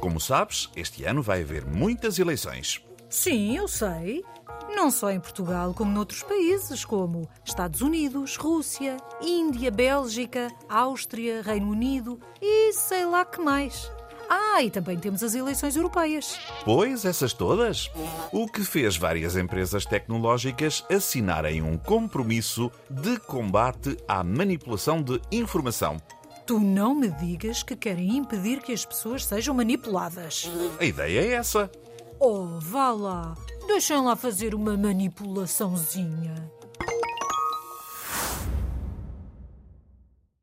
Como sabes, este ano vai haver muitas eleições. Sim, eu sei. Não só em Portugal, como noutros países, como Estados Unidos, Rússia, Índia, Bélgica, Áustria, Reino Unido e sei lá que mais. Ah, e também temos as eleições europeias. Pois, essas todas. O que fez várias empresas tecnológicas assinarem um compromisso de combate à manipulação de informação. Tu não me digas que querem impedir que as pessoas sejam manipuladas. A ideia é essa. Oh, vá lá. Deixem lá fazer uma manipulaçãozinha.